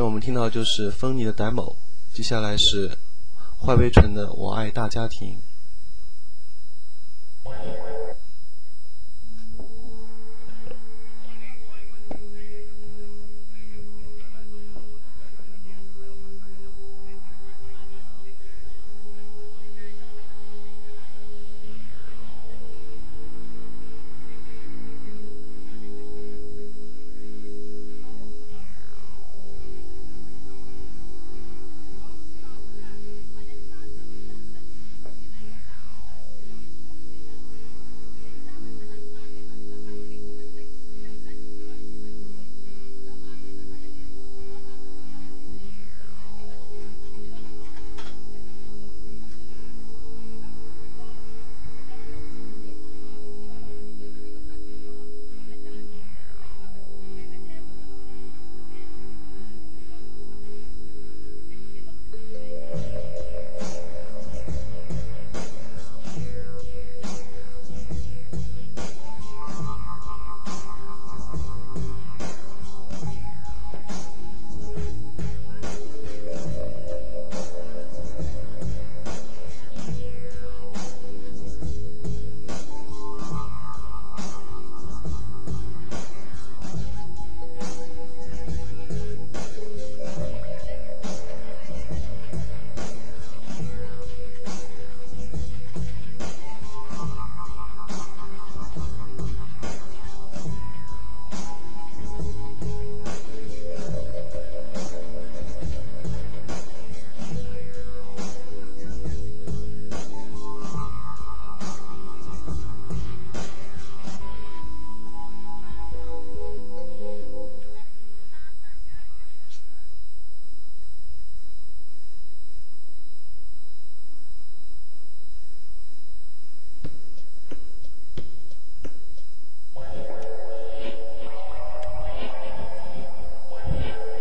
我们听到就是芬妮的 demo，接下来是坏微纯的《我爱大家庭》。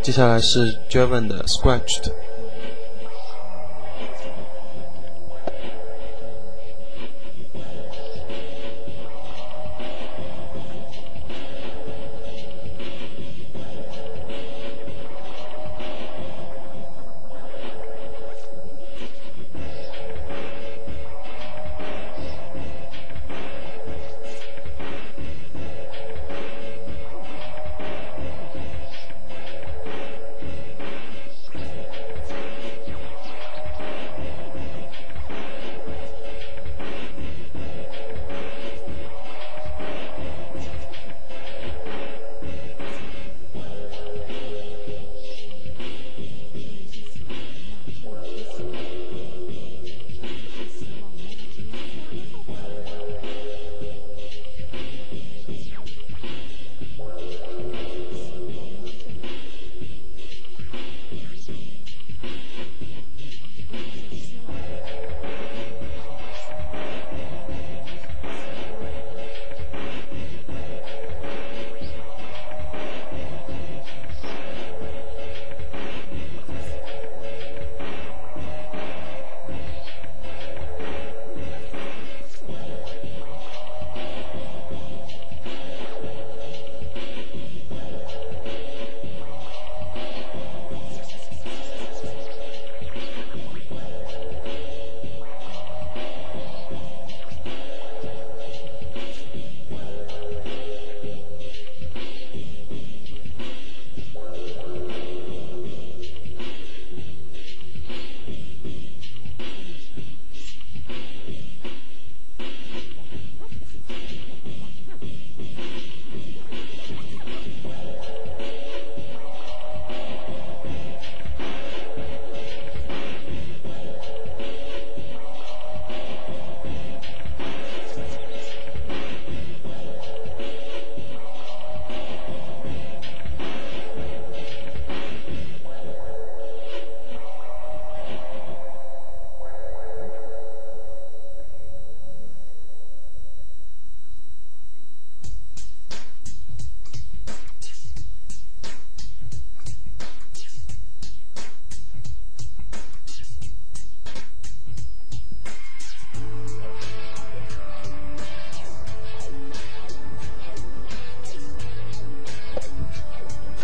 接下来是 Javan 的 Scratched。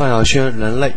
范晓萱人类。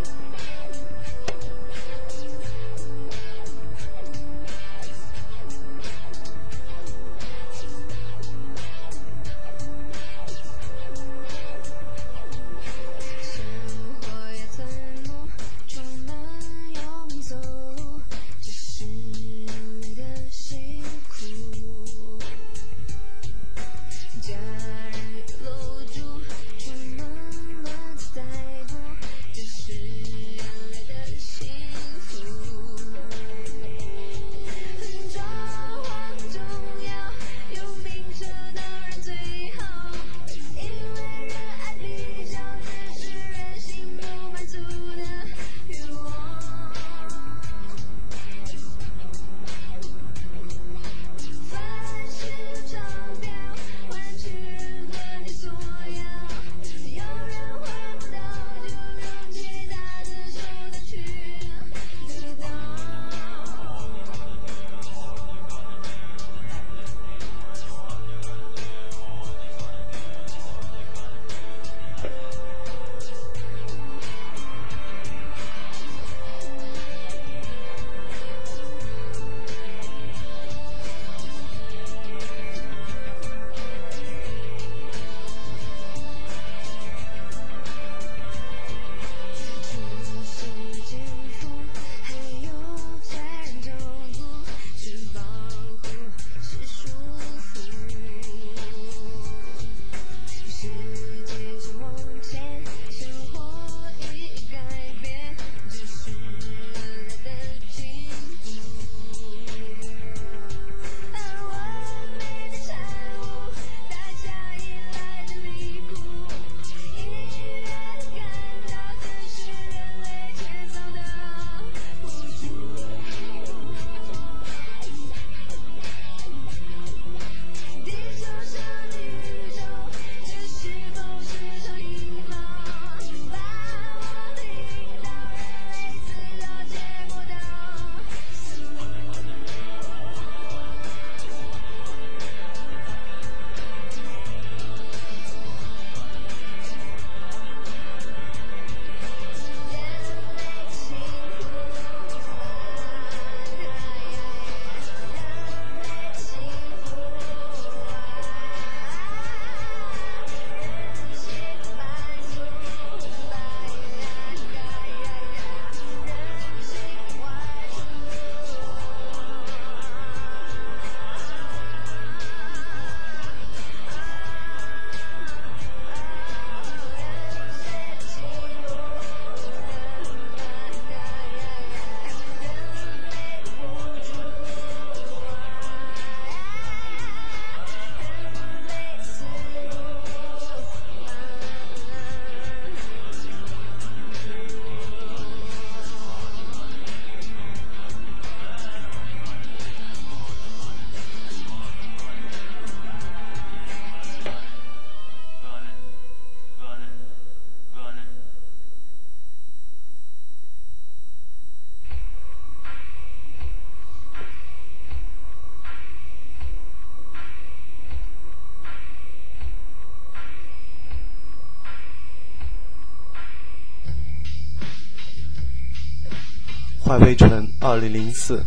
坏微尘，二零零四。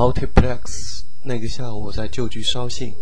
Multiplex，那个下午我在旧居捎信。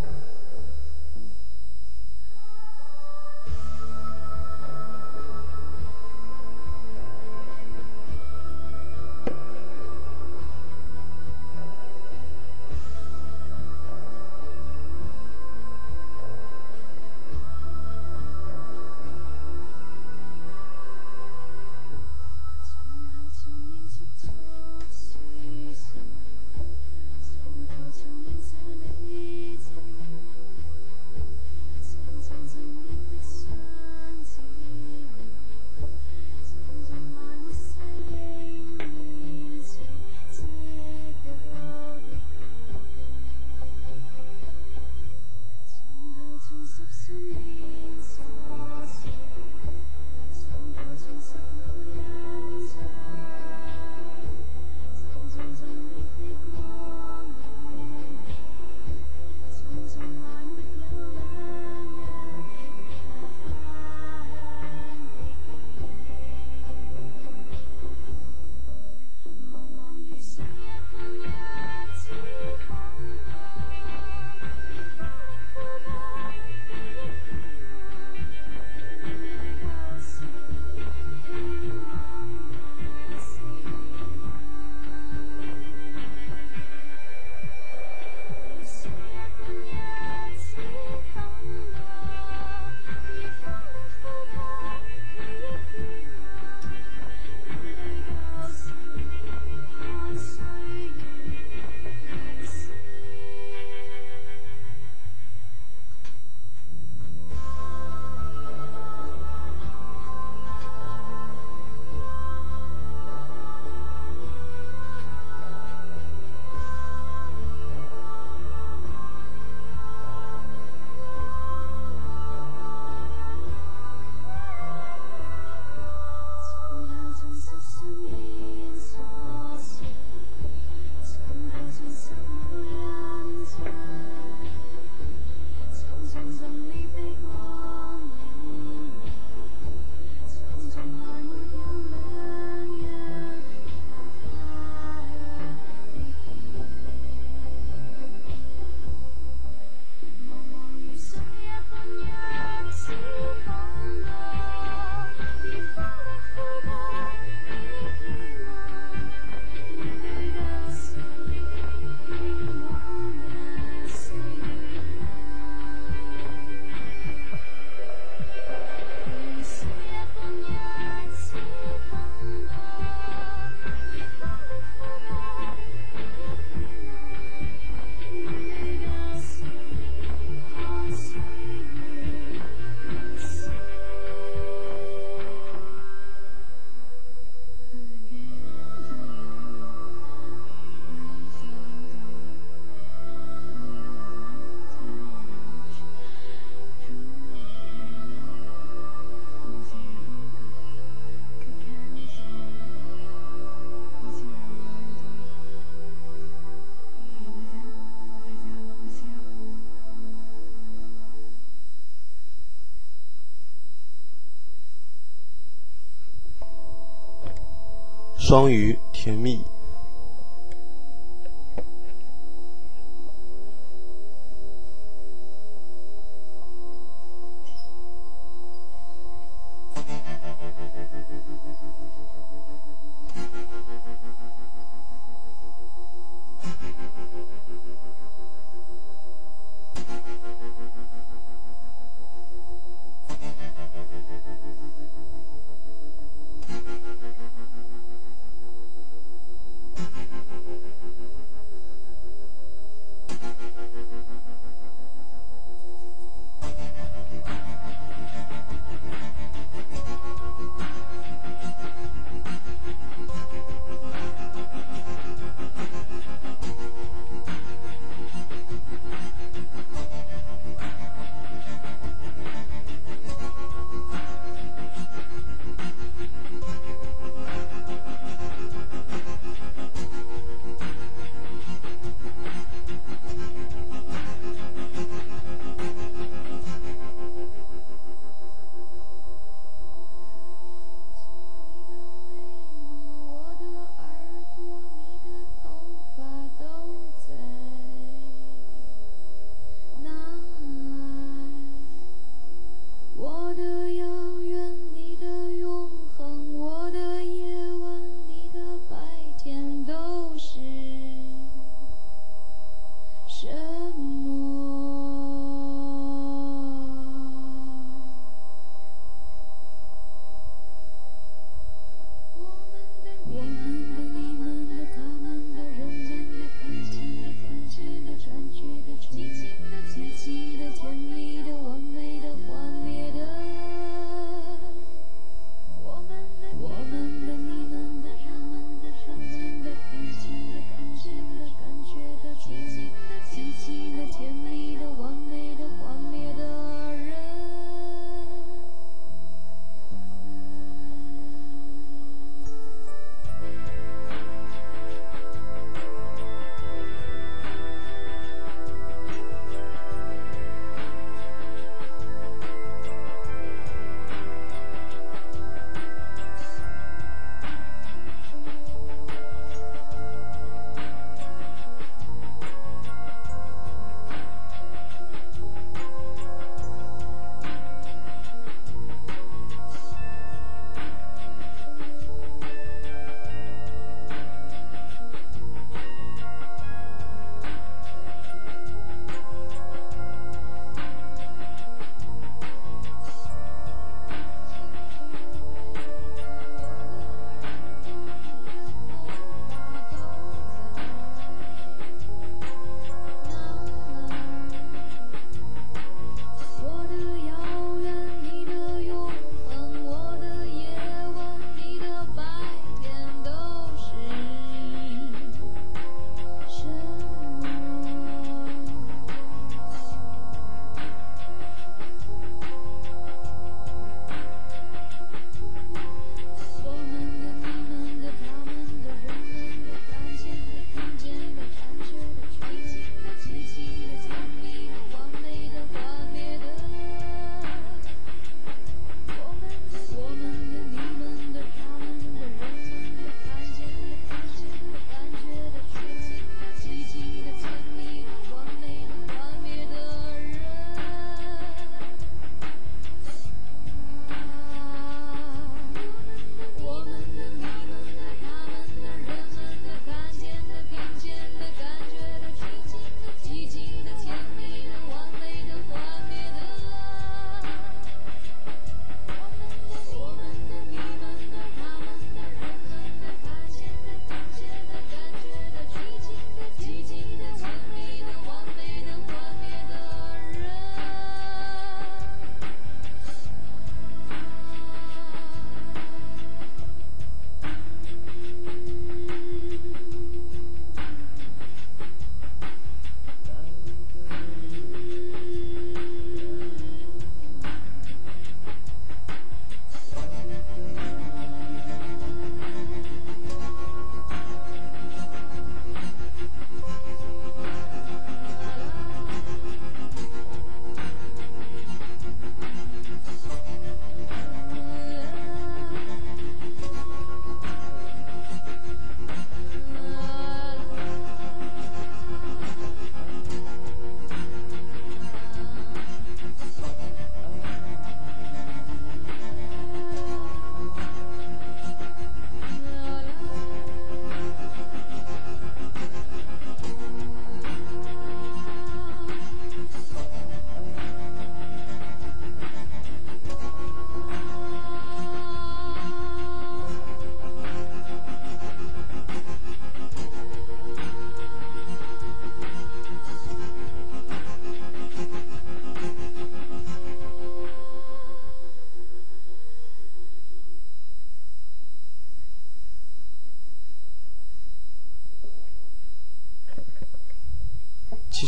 双鱼甜蜜。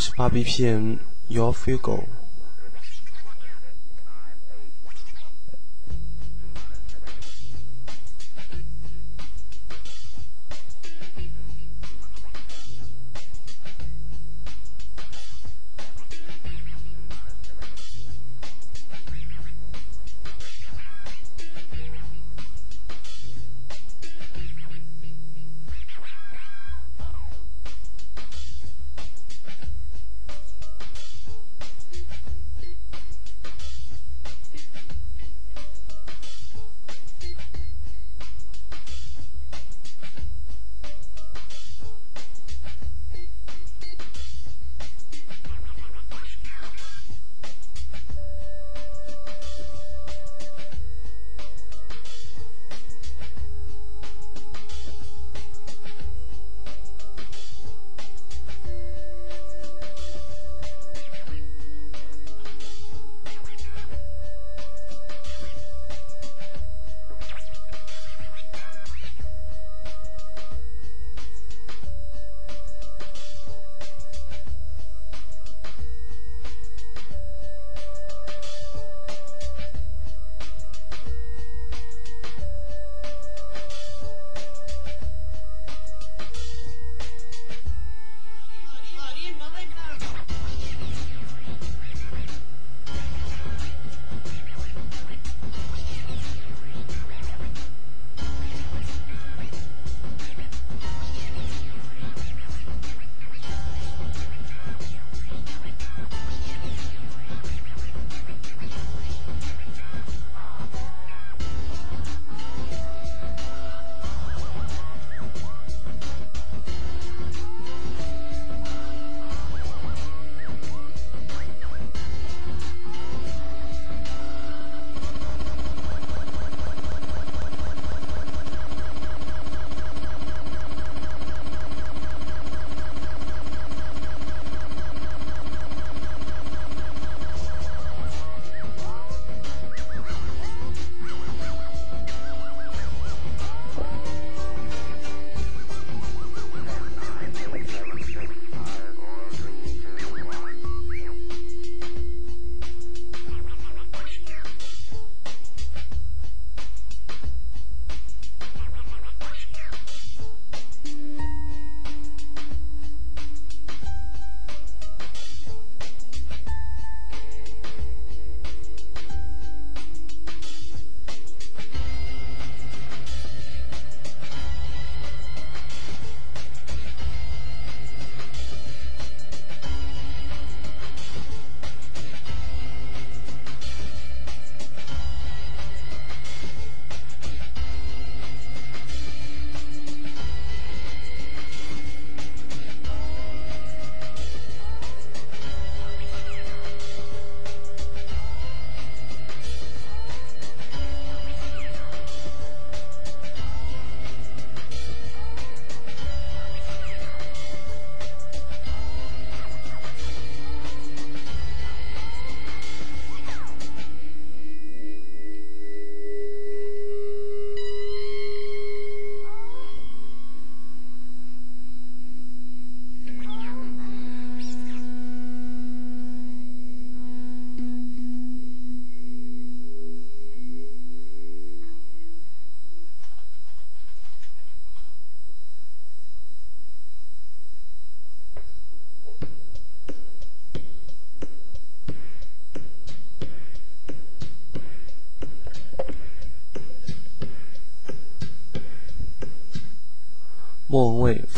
七十八 BPM，Your Feel Go。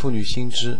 妇女心知》。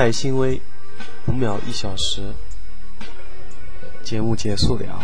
戴新薇，五秒一小时，节目结束了。